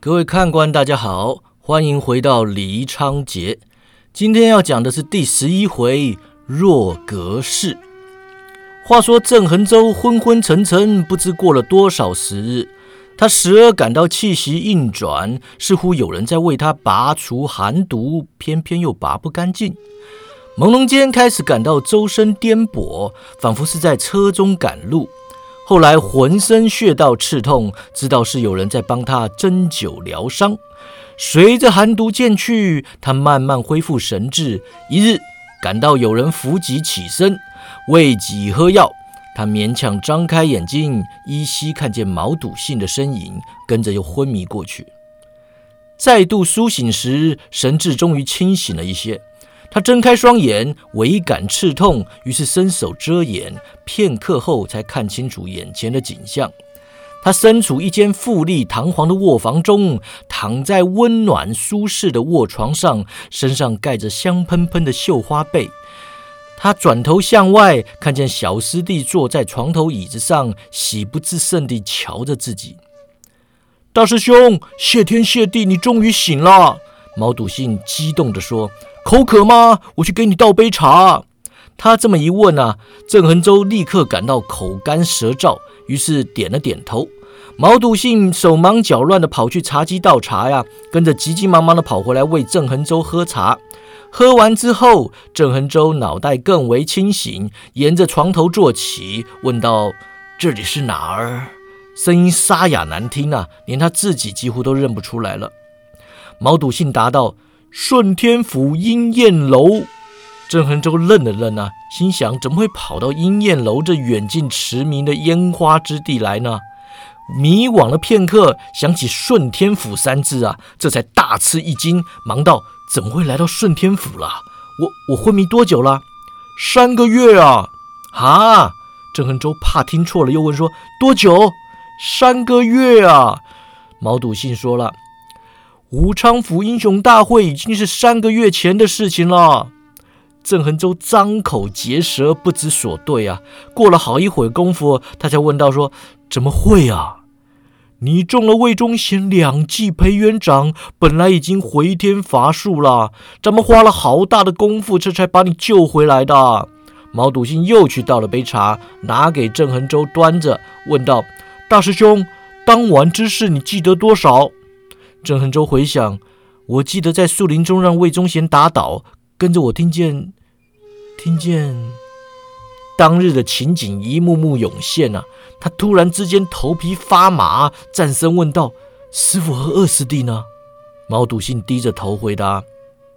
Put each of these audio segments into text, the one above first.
各位看官，大家好，欢迎回到黎昌节。今天要讲的是第十一回若隔世。话说郑恒洲昏昏沉沉，不知过了多少时日，他时而感到气息运转，似乎有人在为他拔除寒毒，偏偏又拔不干净。朦胧间开始感到周身颠簸，仿佛是在车中赶路。后来浑身穴道刺痛，知道是有人在帮他针灸疗伤。随着寒毒渐去，他慢慢恢复神智。一日感到有人扶脊起身，为己喝药。他勉强张开眼睛，依稀看见毛笃信的身影，跟着又昏迷过去。再度苏醒时，神智终于清醒了一些。他睁开双眼，唯感刺痛，于是伸手遮掩。片刻后，才看清楚眼前的景象。他身处一间富丽堂皇的卧房中，躺在温暖舒适的卧床上，身上盖着香喷喷的绣花被。他转头向外，看见小师弟坐在床头椅子上，喜不自胜地瞧着自己。大师兄，谢天谢地，你终于醒了！毛笃信激动地说。口渴吗？我去给你倒杯茶。他这么一问啊，郑恒洲立刻感到口干舌燥，于是点了点头。毛笃信手忙脚乱地跑去茶几倒茶呀，跟着急急忙忙地跑回来为郑恒洲喝茶。喝完之后，郑恒洲脑袋更为清醒，沿着床头坐起，问道：“这里是哪儿？”声音沙哑难听啊，连他自己几乎都认不出来了。毛笃信答道。顺天府莺燕楼，郑恒洲愣了愣啊，心想：怎么会跑到莺燕楼这远近驰名的烟花之地来呢？迷惘了片刻，想起顺天府三字啊，这才大吃一惊，忙道：怎么会来到顺天府了？我我昏迷多久了？三个月啊！啊！郑恒洲怕听错了，又问说：多久？三个月啊！毛笃信说了。武昌府英雄大会已经是三个月前的事情了。郑恒洲张口结舌，不知所对啊。过了好一会功夫，他才问道：“说怎么会啊？你中了魏忠贤两记裴元掌，本来已经回天乏术了，咱们花了好大的功夫，这才把你救回来的。”毛笃信又去倒了杯茶，拿给郑恒洲端着，问道：“大师兄，当晚之事你记得多少？”郑恒洲回想，我记得在树林中让魏忠贤打倒，跟着我听见，听见当日的情景一幕幕涌现啊！他突然之间头皮发麻，战声问道：“师傅和二师弟呢？”毛笃信低着头回答：“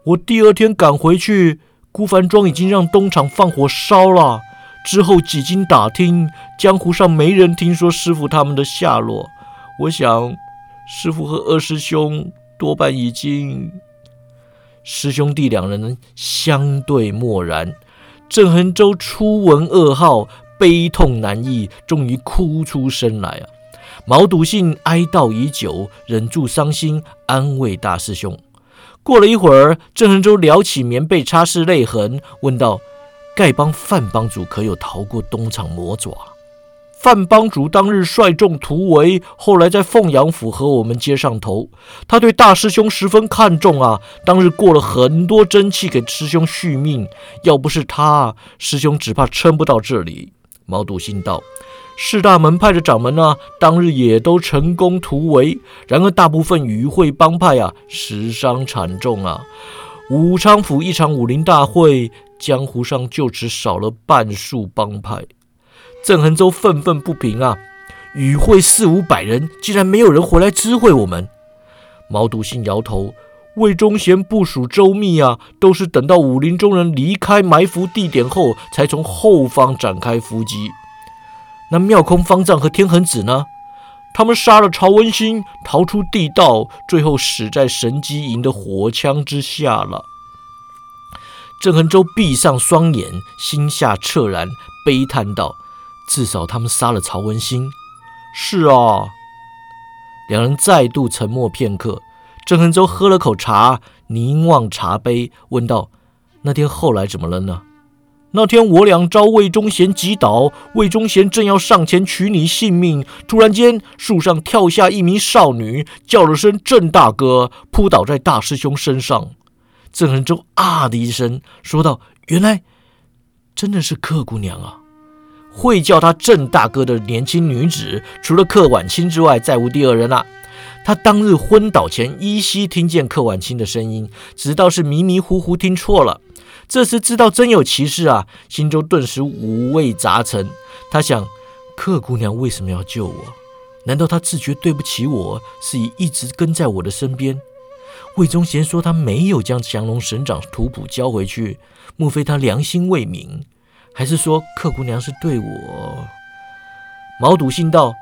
我第二天赶回去，孤帆庄已经让东厂放火烧了。之后几经打听，江湖上没人听说师傅他们的下落。我想。”师傅和二师兄多半已经……师兄弟两人相对默然。郑恒洲初闻噩耗，悲痛难抑，终于哭出声来啊！毛笃信哀悼已久，忍住伤心，安慰大师兄。过了一会儿，郑恒洲撩起棉被擦拭泪痕，问道：“丐帮范帮主可有逃过东厂魔爪？”范帮主当日率众突围，后来在凤阳府和我们接上头。他对大师兄十分看重啊，当日过了很多真气给师兄续命。要不是他，师兄只怕撑不到这里。毛笃信道：“四大门派的掌门啊，当日也都成功突围。然而大部分与会帮派啊，死伤惨重啊。武昌府一场武林大会，江湖上就只少了半数帮派。”郑恒洲愤愤不平啊！与会四五百人，竟然没有人回来知会我们。毛笃信摇头：“魏忠贤部署周密啊，都是等到武林中人离开埋伏地点后，才从后方展开伏击。那妙空方丈和天恒子呢？他们杀了曹文兴，逃出地道，最后死在神机营的火枪之下了。”郑恒洲闭上双眼，心下恻然，悲叹道。至少他们杀了曹文兴。是啊，两人再度沉默片刻。郑恒洲喝了口茶，凝望茶杯，问道：“那天后来怎么了呢？”那天我俩遭魏忠贤击倒，魏忠贤正要上前取你性命，突然间树上跳下一名少女，叫了声“郑大哥”，扑倒在大师兄身上。郑恒洲啊的一声说道：“原来真的是客姑娘啊！会叫他郑大哥的年轻女子，除了柯晚清之外，再无第二人了。他当日昏倒前依稀听见柯晚清的声音，直到是迷迷糊糊听错了。”这时知道真有其事啊，心中顿时五味杂陈。他想，柯姑娘为什么要救我？难道她自觉对不起我，是以一直跟在我的身边？魏忠贤说他没有将降龙神掌图谱交回去，莫非他良心未泯？还是说客姑娘是对我？毛笃信道：“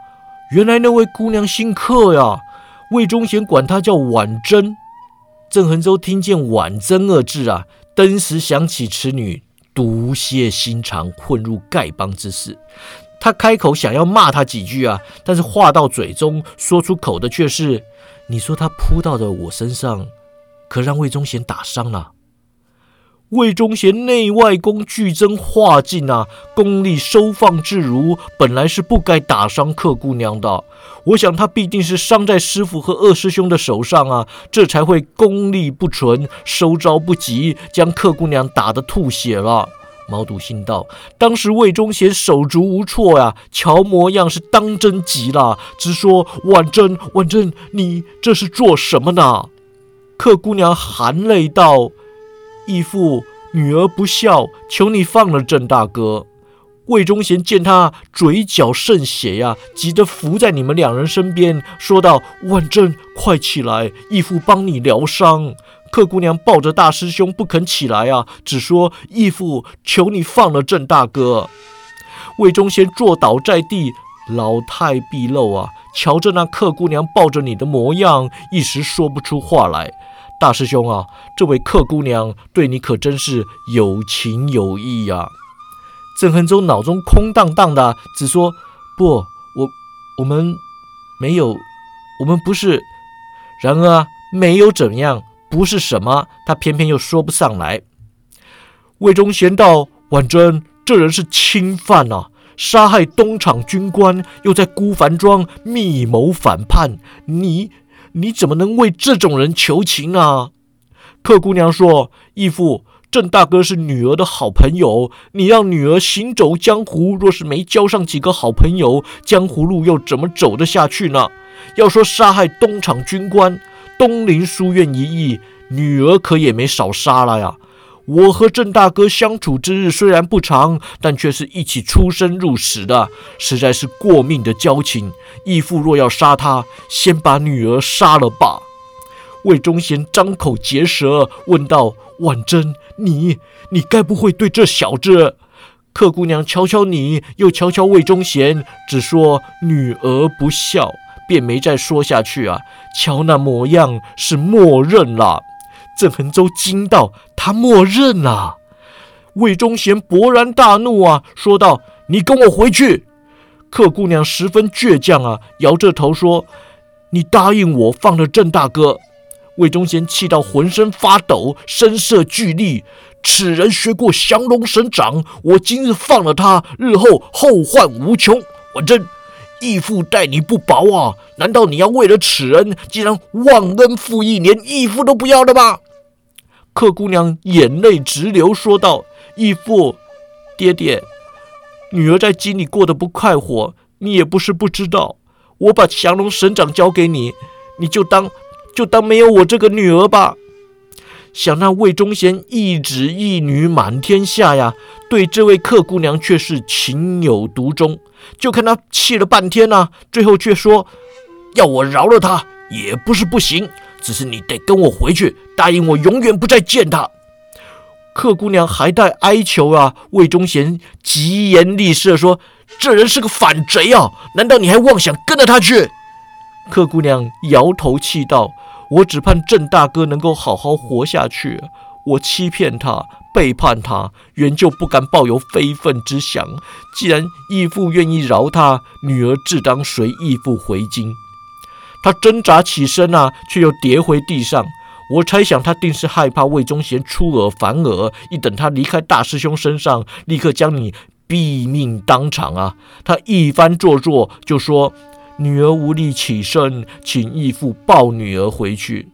原来那位姑娘姓客呀。”魏忠贤管她叫婉贞。郑恒洲听见“婉贞”二字啊。登时想起此女毒蝎心肠、混入丐帮之事，他开口想要骂她几句啊，但是话到嘴中说出口的却是：“你说她扑到的我身上，可让魏忠贤打伤了。”魏忠贤内外功俱增化尽啊，功力收放自如，本来是不该打伤客姑娘的。我想他必定是伤在师傅和二师兄的手上啊，这才会功力不纯，收招不及，将客姑娘打得吐血了。毛笃心道：“当时魏忠贤手足无措呀，瞧模样是当真急了，直说：‘婉贞，婉贞，你这是做什么呢？’客姑娘含泪道。”义父，女儿不孝，求你放了郑大哥。魏忠贤见他嘴角渗血呀，急得伏在你们两人身边，说道：“万正，快起来，义父帮你疗伤。”客姑娘抱着大师兄不肯起来啊，只说：“义父，求你放了郑大哥。”魏忠贤坐倒在地，老态毕露啊，瞧着那客姑娘抱着你的模样，一时说不出话来。大师兄啊，这位客姑娘对你可真是有情有义呀！郑恒洲脑中空荡荡的，只说：“不，我我们没有，我们不是。”然而，没有怎样，不是什么，他偏偏又说不上来。魏忠贤道：“婉贞，这人是侵犯啊，杀害东厂军官，又在孤帆庄密谋反叛，你。”你怎么能为这种人求情啊？客姑娘说：“义父，郑大哥是女儿的好朋友，你让女儿行走江湖，若是没交上几个好朋友，江湖路又怎么走得下去呢？要说杀害东厂军官，东林书院一役，女儿可也没少杀了呀。”我和郑大哥相处之日虽然不长，但却是一起出生入死的，实在是过命的交情。义父若要杀他，先把女儿杀了吧。魏忠贤张口结舌，问道：“婉贞，你你该不会对这小子？”客姑娘瞧瞧你，又瞧瞧魏忠贤，只说女儿不孝，便没再说下去啊。瞧那模样，是默认了。郑恒洲惊道：“他默认了。”魏忠贤勃然大怒啊，说道：“你跟我回去！”客姑娘十分倔强啊，摇着头说：“你答应我放了郑大哥。”魏忠贤气到浑身发抖，声色俱厉：“此人学过降龙神掌，我今日放了他，日后后患无穷。我真义父待你不薄啊！难道你要为了此人，竟然忘恩负义，连义父都不要了吗？”客姑娘眼泪直流，说道：“义父，爹爹，女儿在京里过得不快活，你也不是不知道。我把降龙神掌交给你，你就当就当没有我这个女儿吧。想那魏忠贤一子一女满天下呀，对这位客姑娘却是情有独钟。就看他气了半天呢，最后却说要我饶了他，也不是不行。”只是你得跟我回去，答应我永远不再见他。客姑娘还带哀求啊，魏忠贤疾言厉色说：“这人是个反贼啊！难道你还妄想跟着他去？”客姑娘摇头气道：“我只盼郑大哥能够好好活下去。我欺骗他，背叛他，原就不敢抱有非分之想。既然义父愿意饶他，女儿自当随义父回京。”他挣扎起身啊，却又跌回地上。我猜想他定是害怕魏忠贤出尔反尔，一等他离开大师兄身上，立刻将你毙命当场啊！他一番做作，就说：“女儿无力起身，请义父抱女儿回去。”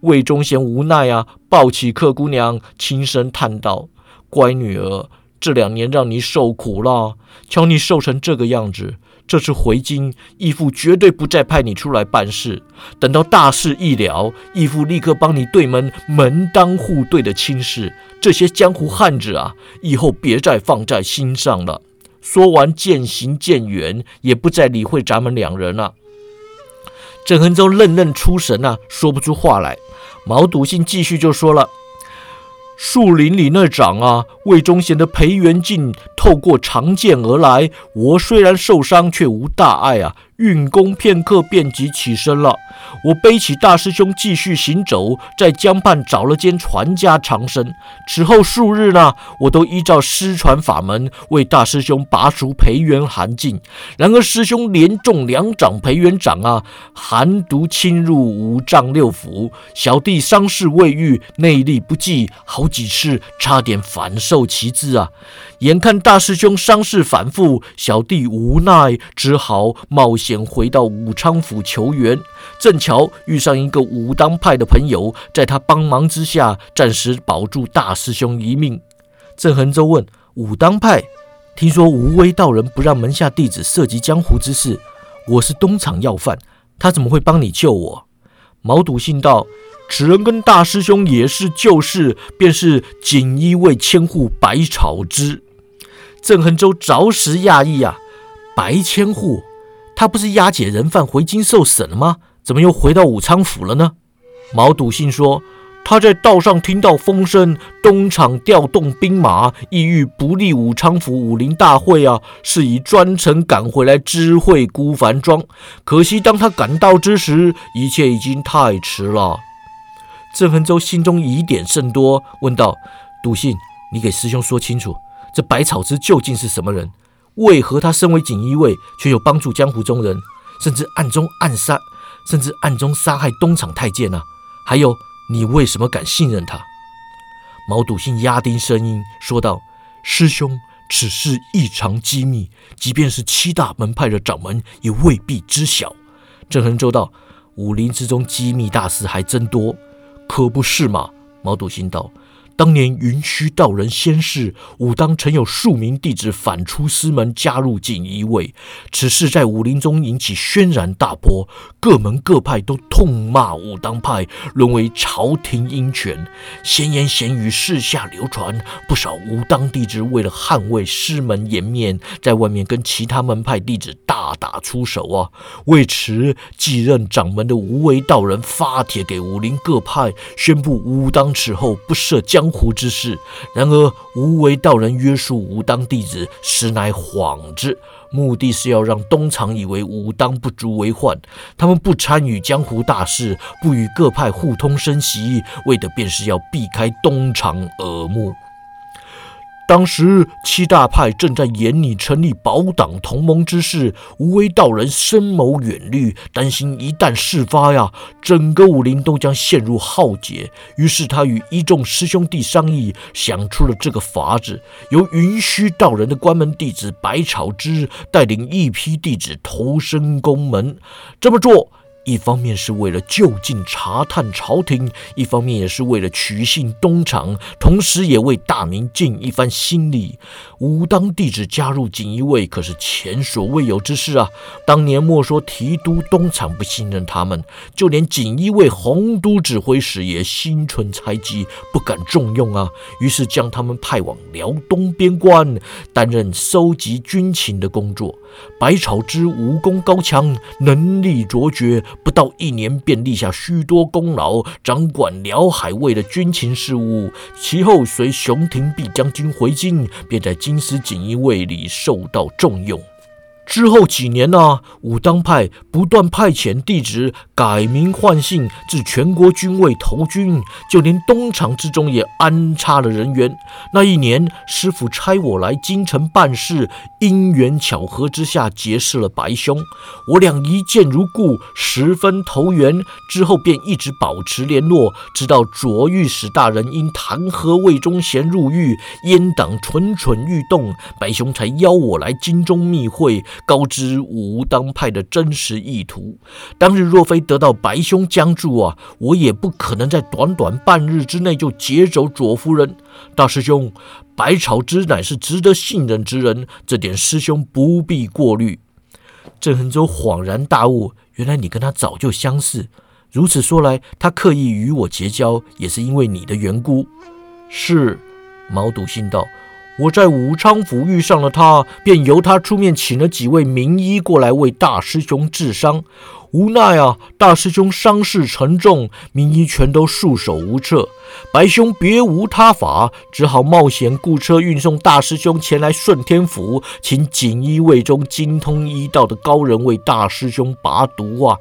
魏忠贤无奈啊，抱起客姑娘，轻声叹道：“乖女儿，这两年让你受苦了，瞧你瘦成这个样子。”这次回京，义父绝对不再派你出来办事。等到大事一了，义父立刻帮你对门门当户对的亲事。这些江湖汉子啊，以后别再放在心上了。说完，渐行渐远，也不再理会咱们两人了。郑恒洲愣愣出神啊，说不出话来。毛笃信继续就说了。树林里那掌啊，魏忠贤的裴元敬透过长剑而来。我虽然受伤，却无大碍啊。运功片刻，便即起身了。我背起大师兄，继续行走，在江畔找了间传家藏身。此后数日呢，我都依照师传法门为大师兄拔除培元寒劲。然而师兄连中两掌培元掌啊，寒毒侵入五脏六腑，小弟伤势未愈，内力不济，好几次差点反受其姿啊。眼看大师兄伤势反复，小弟无奈，只好冒险回到武昌府求援。正巧遇上一个武当派的朋友，在他帮忙之下，暂时保住大师兄一命。郑恒洲问：“武当派，听说无威道人不让门下弟子涉及江湖之事，我是东厂要犯，他怎么会帮你救我？”毛笃信道。此人跟大师兄也是旧事，便是锦衣卫千户白草之。郑恒洲着实讶异啊！白千户，他不是押解人犯回京受审了吗？怎么又回到武昌府了呢？毛笃信说：“他在道上听到风声，东厂调动兵马，意欲不利武昌府武林大会啊，是以专程赶回来知会孤帆庄。可惜当他赶到之时，一切已经太迟了。”郑恒洲心中疑点甚多，问道：“笃信，你给师兄说清楚。”这百草之究竟是什么人？为何他身为锦衣卫，却又帮助江湖中人，甚至暗中暗杀，甚至暗中杀害东厂太监呢？还有，你为什么敢信任他？毛笃信压低声音说道：“师兄，此事异常机密，即便是七大门派的掌门，也未必知晓。”郑恒洲道：“武林之中机密大事还真多，可不是吗？”毛笃信道。当年云虚道人仙逝，武当曾有数名弟子反出师门，加入锦衣卫。此事在武林中引起轩然大波，各门各派都痛骂武当派沦为朝廷鹰犬，闲言闲语四下流传。不少武当弟子为了捍卫师门颜面，在外面跟其他门派弟子大打出手啊！为此，继任掌门的无为道人发帖给武林各派，宣布武当此后不设江。湖之事，然而无为道人约束武当弟子，实乃幌子，目的是要让东厂以为武当不足为患，他们不参与江湖大事，不与各派互通声息，为的便是要避开东厂耳目。当时七大派正在研拟成立保党同盟之事，无为道人深谋远虑，担心一旦事发呀，整个武林都将陷入浩劫。于是他与一众师兄弟商议，想出了这个法子：由云虚道人的关门弟子百草之带领一批弟子投身宫门。这么做。一方面是为了就近查探朝廷，一方面也是为了取信东厂，同时也为大明尽一番心力。武当弟子加入锦衣卫，可是前所未有之事啊！当年莫说提督东厂不信任他们，就连锦衣卫洪都指挥使也心存猜忌，不敢重用啊。于是将他们派往辽东边关，担任收集军情的工作。百草之武功高强，能力卓绝。不到一年，便立下许多功劳，掌管辽海卫的军情事务。其后随熊廷弼将军回京，便在金师锦衣卫里受到重用。之后几年呢，武当派不断派遣弟子改名换姓，至全国军位投军，就连东厂之中也安插了人员。那一年，师傅差我来京城办事，因缘巧合之下结识了白兄，我俩一见如故，十分投缘。之后便一直保持联络，直到卓御史大人因弹劾魏忠贤入狱，阉党蠢蠢欲动，白兄才邀我来京中密会。告知武当派的真实意图。当日若非得到白兄相助啊，我也不可能在短短半日之内就劫走左夫人。大师兄，白草之乃是值得信任之人，这点师兄不必过虑。郑恒洲恍然大悟，原来你跟他早就相识。如此说来，他刻意与我结交，也是因为你的缘故。是，毛笃信道。我在武昌府遇上了他，便由他出面请了几位名医过来为大师兄治伤。无奈啊，大师兄伤势沉重，名医全都束手无策。白兄别无他法，只好冒险雇车运送大师兄前来顺天府，请锦衣卫中精通医道的高人为大师兄拔毒啊。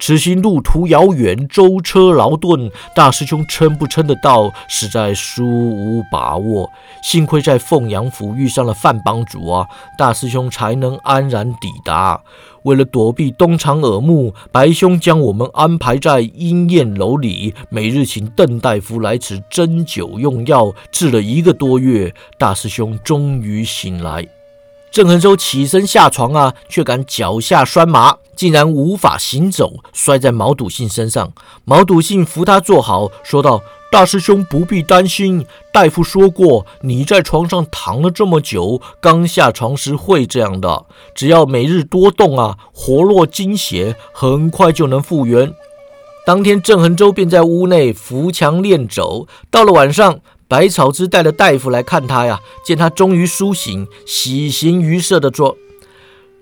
此行路途遥远，舟车劳顿，大师兄撑不撑得到，实在殊无把握。幸亏在凤阳府遇上了范帮主啊，大师兄才能安然抵达。为了躲避东厂耳目，白兄将我们安排在阴燕楼里，每日请邓大夫来此针灸用药，治了一个多月，大师兄终于醒来。郑恒洲起身下床啊，却感脚下酸麻，竟然无法行走，摔在毛笃信身上。毛笃信扶他坐好，说道：“大师兄不必担心，大夫说过，你在床上躺了这么久，刚下床时会这样的。只要每日多动啊，活络精血，很快就能复原。”当天，郑恒洲便在屋内扶墙练走。到了晚上。百草之带了大夫来看他呀，见他终于苏醒，喜形于色的说：“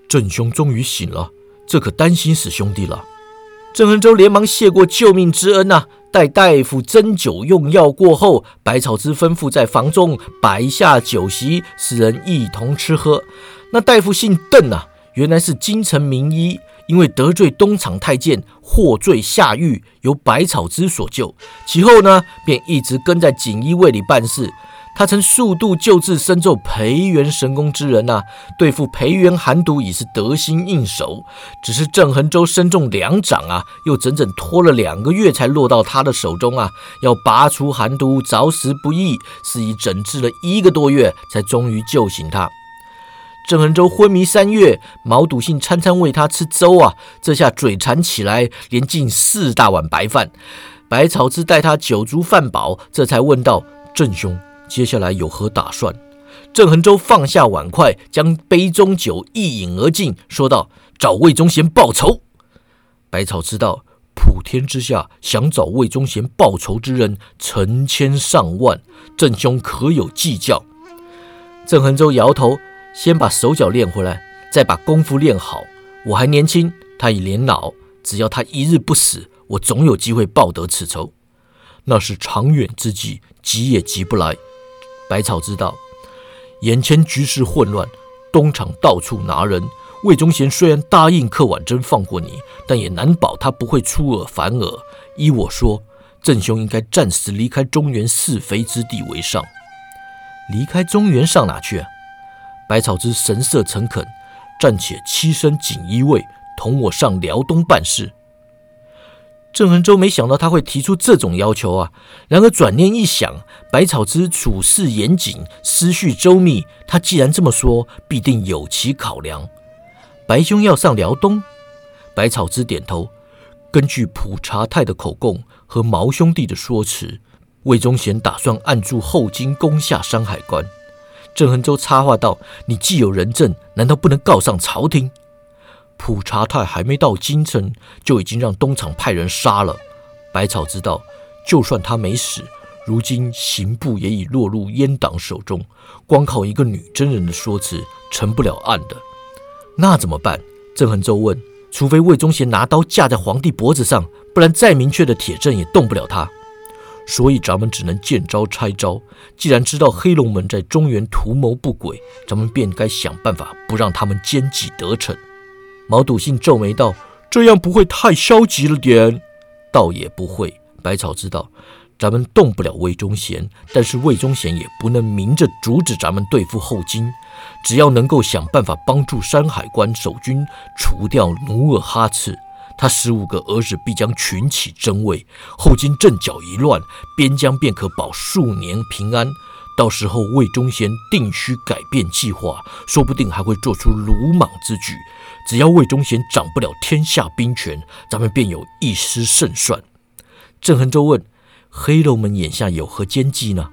郑兄终于醒了，这可担心死兄弟了。”郑恒洲连忙谢过救命之恩呐，待大夫针灸用药过后，百草之吩咐在房中摆下酒席，使人一同吃喝。那大夫姓邓啊，原来是京城名医。因为得罪东厂太监，获罪下狱，由百草之所救。其后呢，便一直跟在锦衣卫里办事。他曾数度救治深咒培元神功之人呐，对付培元寒毒已是得心应手。只是郑恒洲身中两掌啊，又整整拖了两个月才落到他的手中啊。要拔除寒毒，着实不易，是以整治了一个多月，才终于救醒他。郑恒洲昏迷三月，毛笃信餐餐喂他吃粥啊，这下嘴馋起来，连进四大碗白饭。百草之待他酒足饭饱，这才问道：“郑兄，接下来有何打算？”郑恒洲放下碗筷，将杯中酒一饮而尽，说道：“找魏忠贤报仇。”百草知道，普天之下想找魏忠贤报仇之人成千上万，郑兄可有计较？郑恒洲摇头。先把手脚练回来，再把功夫练好。我还年轻，他已年老。只要他一日不死，我总有机会报得此仇。那是长远之计，急也急不来。百草知道，眼前局势混乱，东厂到处拿人。魏忠贤虽然答应柯婉贞放过你，但也难保他不会出尔反尔。依我说，郑兄应该暂时离开中原是非之地为上。离开中原上哪去？啊百草之神色诚恳，暂且栖身锦衣卫，同我上辽东办事。郑恒洲没想到他会提出这种要求啊！然而转念一想，百草之处事严谨，思绪周密，他既然这么说，必定有其考量。白兄要上辽东，百草之点头。根据普查泰的口供和毛兄弟的说辞，魏忠贤打算按住后金，攻下山海关。郑恒洲插话道：“你既有人证，难道不能告上朝廷？”普查太还没到京城，就已经让东厂派人杀了。百草知道，就算他没死，如今刑部也已落入阉党手中，光靠一个女真人的说辞，成不了案的。那怎么办？郑恒洲问。除非魏忠贤拿刀架在皇帝脖子上，不然再明确的铁证也动不了他。所以咱们只能见招拆招。既然知道黑龙门在中原图谋不轨，咱们便该想办法不让他们奸计得逞。毛笃信皱眉道：“这样不会太消极了点？”“倒也不会。”百草知道，咱们动不了魏忠贤，但是魏忠贤也不能明着阻止咱们对付后金。只要能够想办法帮助山海关守军除掉努尔哈赤。他十五个儿子必将群起争位，后金阵脚一乱，边疆便可保数年平安。到时候魏忠贤定须改变计划，说不定还会做出鲁莽之举。只要魏忠贤掌不了天下兵权，咱们便有一丝胜算。郑恒洲问：“黑龙们眼下有何奸计呢？”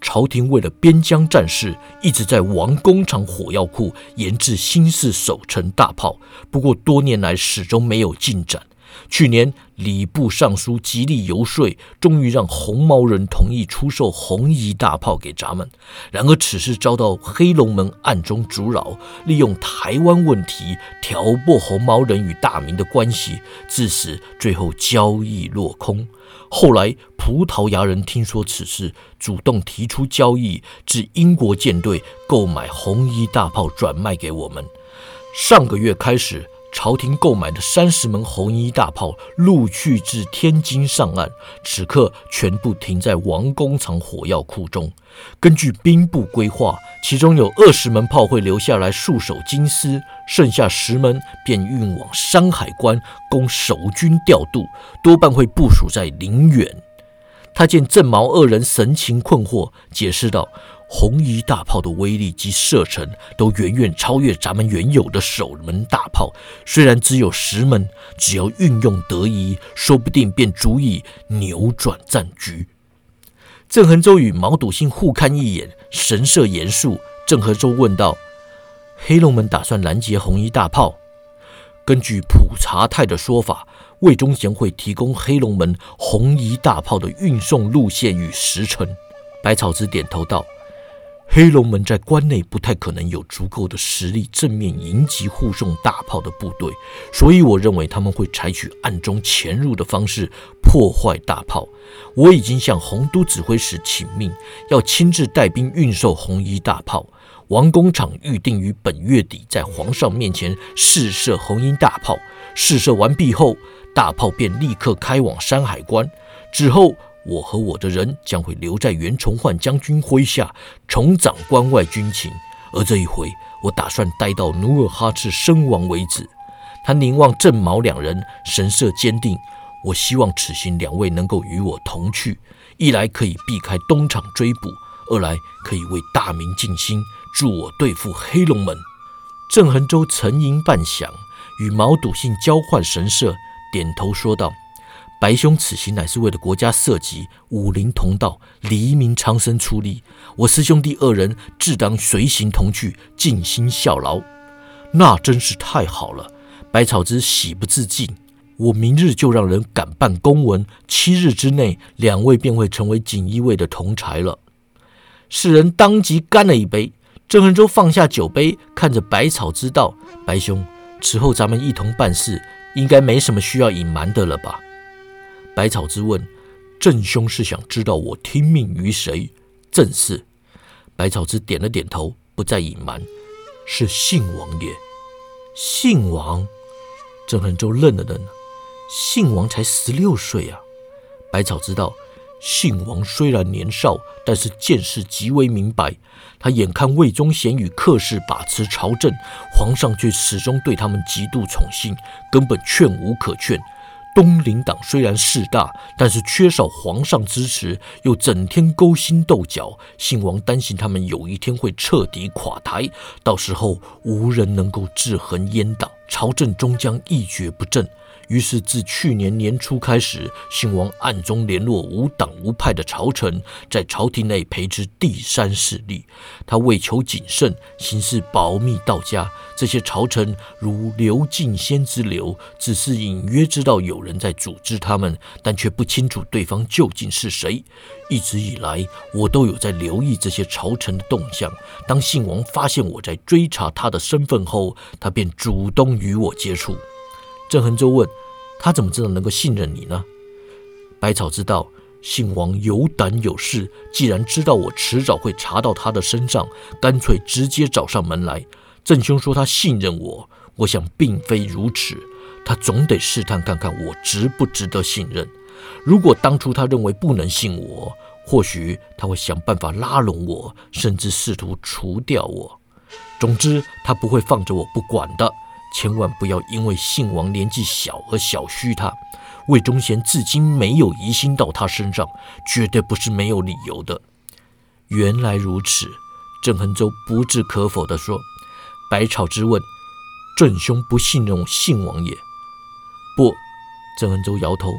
朝廷为了边疆战事，一直在王工厂火药库研制新式守城大炮，不过多年来始终没有进展。去年礼部尚书极力游说，终于让红毛人同意出售红衣大炮给咱们。然而此事遭到黑龙门暗中阻扰，利用台湾问题挑拨红毛人与大明的关系，致使最后交易落空。后来，葡萄牙人听说此事，主动提出交易，至英国舰队购买红衣大炮，转卖给我们。上个月开始。朝廷购买的三十门红衣大炮陆续至天津上岸，此刻全部停在王工厂火药库中。根据兵部规划，其中有二十门炮会留下来戍守京师，剩下十门便运往山海关供守军调度，多半会部署在宁远。他见郑毛二人神情困惑，解释道。红衣大炮的威力及射程都远远超越咱们原有的守门大炮，虽然只有十门，只要运用得宜，说不定便足以扭转战局。郑恒洲与毛笃信互看一眼，神色严肃。郑和洲问道：“黑龙门打算拦截红衣大炮？根据普查泰的说法，魏忠贤会提供黑龙门红衣大炮的运送路线与时辰。”百草之点头道。黑龙门在关内不太可能有足够的实力正面迎击护送大炮的部队，所以我认为他们会采取暗中潜入的方式破坏大炮。我已经向洪都指挥使请命，要亲自带兵运送红衣大炮。王工厂预定于本月底在皇上面前试射红衣大炮。试射完毕后，大炮便立刻开往山海关。之后。我和我的人将会留在袁崇焕将军麾下，重掌关外军情。而这一回，我打算待到努尔哈赤身亡为止。他凝望郑毛两人，神色坚定。我希望此行两位能够与我同去，一来可以避开东厂追捕，二来可以为大明尽心，助我对付黑龙门。郑恒洲沉吟半晌，与毛笃信交换神色，点头说道。白兄此行乃是为了国家社稷，武林同道，黎民苍生出力。我师兄弟二人自当随行同去，尽心效劳。那真是太好了！百草之喜不自禁。我明日就让人赶办公文，七日之内，两位便会成为锦衣卫的同才了。世人当即干了一杯。郑恒洲放下酒杯，看着百草之道：“白兄，此后咱们一同办事，应该没什么需要隐瞒的了吧？”百草之问：“郑兄是想知道我听命于谁？”正是。百草之点了点头，不再隐瞒：“是信王爷。”信王。郑恒洲愣了愣：“信王才十六岁啊！”百草知道，信王虽然年少，但是见识极为明白。他眼看魏忠贤与客氏把持朝政，皇上却始终对他们极度宠信，根本劝无可劝。东林党虽然势大，但是缺少皇上支持，又整天勾心斗角。信王担心他们有一天会彻底垮台，到时候无人能够制衡阉党，朝政终将一蹶不振。于是，自去年年初开始，信王暗中联络无党无派的朝臣，在朝廷内培植第三势力。他为求谨慎，行事保密到家。这些朝臣如刘敬先之流，只是隐约知道有人在组织他们，但却不清楚对方究竟是谁。一直以来，我都有在留意这些朝臣的动向。当信王发现我在追查他的身份后，他便主动与我接触。郑恒洲问他：“怎么知道能够信任你呢？”百草知道，信王有胆有势，既然知道我迟早会查到他的身上，干脆直接找上门来。郑兄说他信任我，我想并非如此。他总得试探看看我值不值得信任。如果当初他认为不能信我，或许他会想办法拉拢我，甚至试图除掉我。总之，他不会放着我不管的。千万不要因为信王年纪小而小觑他。魏忠贤至今没有疑心到他身上，绝对不是没有理由的。原来如此，郑恒洲不置可否地说。百草之问：“郑兄不信任信王爷？”不，郑恒洲摇头。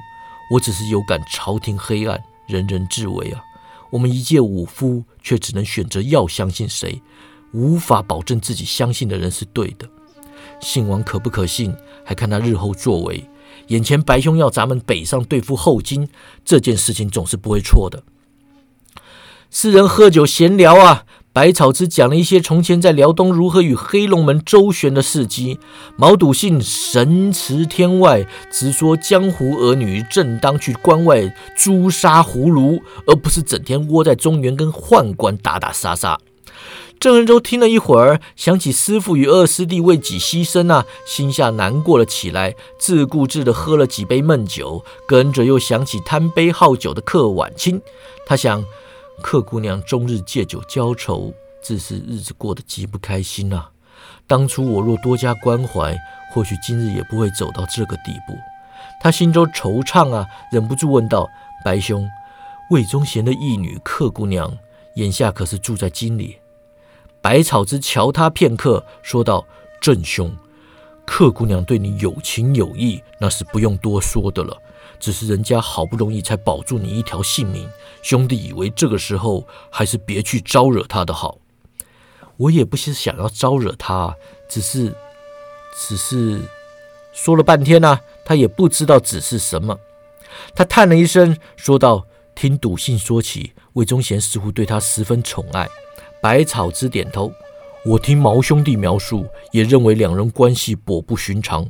我只是有感朝廷黑暗，人人自危啊。我们一介武夫，却只能选择要相信谁，无法保证自己相信的人是对的。信王可不可信，还看他日后作为。眼前白兄要咱们北上对付后金，这件事情总是不会错的。四人喝酒闲聊啊，百草之讲了一些从前在辽东如何与黑龙门周旋的事迹。毛笃信神驰天外，直说江湖儿女正当去关外诛杀胡虏，而不是整天窝在中原跟宦官打打杀杀。郑仁洲听了一会儿，想起师傅与二师弟为己牺牲啊，心下难过了起来，自顾自地喝了几杯闷酒，跟着又想起贪杯好酒的客晚清。他想，客姑娘终日借酒浇愁，自是日子过得极不开心啊。当初我若多加关怀，或许今日也不会走到这个地步。他心中惆怅啊，忍不住问道：“白兄，魏忠贤的义女客姑娘，眼下可是住在京里？”百草之瞧他片刻，说道：“郑兄，客姑娘对你有情有义，那是不用多说的了。只是人家好不容易才保住你一条性命，兄弟以为这个时候还是别去招惹她的好。我也不是想要招惹她，只是，只是说了半天呢，他也不知道只是什么。他叹了一声，说道：‘听笃信说起，魏忠贤似乎对他十分宠爱。’”百草之点头，我听毛兄弟描述，也认为两人关系颇不寻常。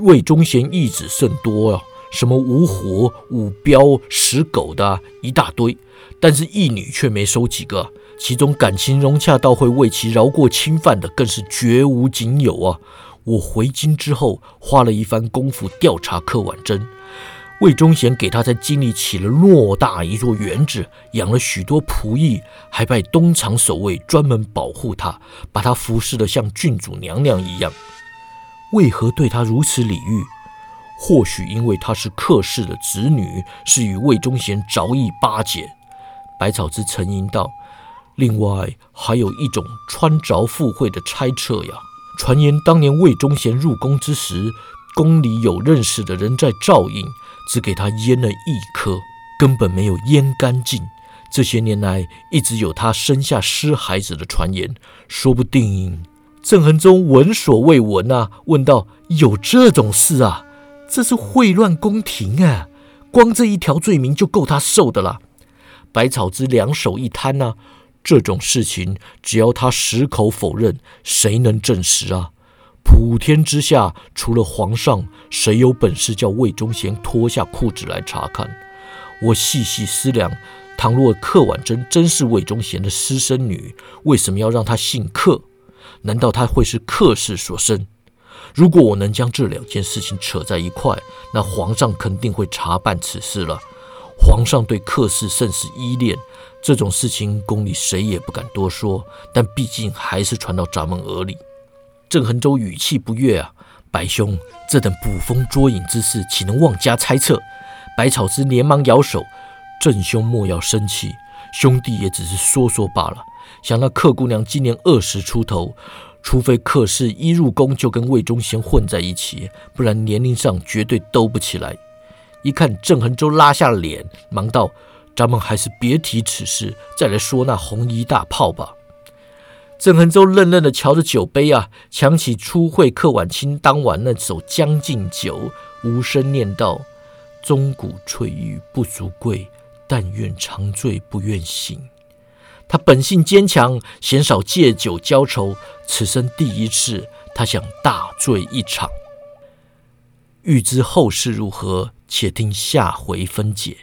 魏忠贤义子甚多啊，什么五虎、五彪、十狗的一大堆，但是义女却没收几个。其中感情融洽到会为其饶过侵犯的，更是绝无仅有啊！我回京之后，花了一番功夫调查柯婉贞。魏忠贤给他在京里起了偌大一座园子，养了许多仆役，还派东厂守卫专门保护他，把他服侍得像郡主娘娘一样。为何对他如此礼遇？或许因为她是客氏的子女，是与魏忠贤着意巴结。百草之沉吟道：“另外还有一种穿着附会的猜测呀。传言当年魏忠贤入宫之时，宫里有认识的人在照应。”只给他腌了一颗，根本没有腌干净。这些年来，一直有他生下尸孩子的传言。说不定郑恒忠闻所未闻啊！问道：“有这种事啊？这是秽乱宫廷啊！光这一条罪名就够他受的了。”百草之两手一摊呐，这种事情只要他矢口否认，谁能证实啊？普天之下，除了皇上，谁有本事叫魏忠贤脱下裤子来查看？我细细思量，倘若客婉贞真是魏忠贤的私生女，为什么要让她姓客？难道她会是客氏所生？如果我能将这两件事情扯在一块，那皇上肯定会查办此事了。皇上对客氏甚是依恋，这种事情宫里谁也不敢多说，但毕竟还是传到咱们耳里。郑恒洲语气不悦啊，白兄，这等捕风捉影之事，岂能妄加猜测？百草之连忙摇手，郑兄莫要生气，兄弟也只是说说罢了。想那客姑娘今年二十出头，除非客氏一入宫就跟魏忠贤混在一起，不然年龄上绝对兜不起来。一看郑恒洲拉下脸，忙道：“咱们还是别提此事，再来说那红衣大炮吧。”郑恒洲愣愣地瞧着酒杯啊，想起初会客晚清当晚那首《将进酒》，无声念道：“钟鼓翠玉不足贵，但愿长醉不愿醒。”他本性坚强，鲜少借酒浇愁，此生第一次，他想大醉一场。欲知后事如何，且听下回分解。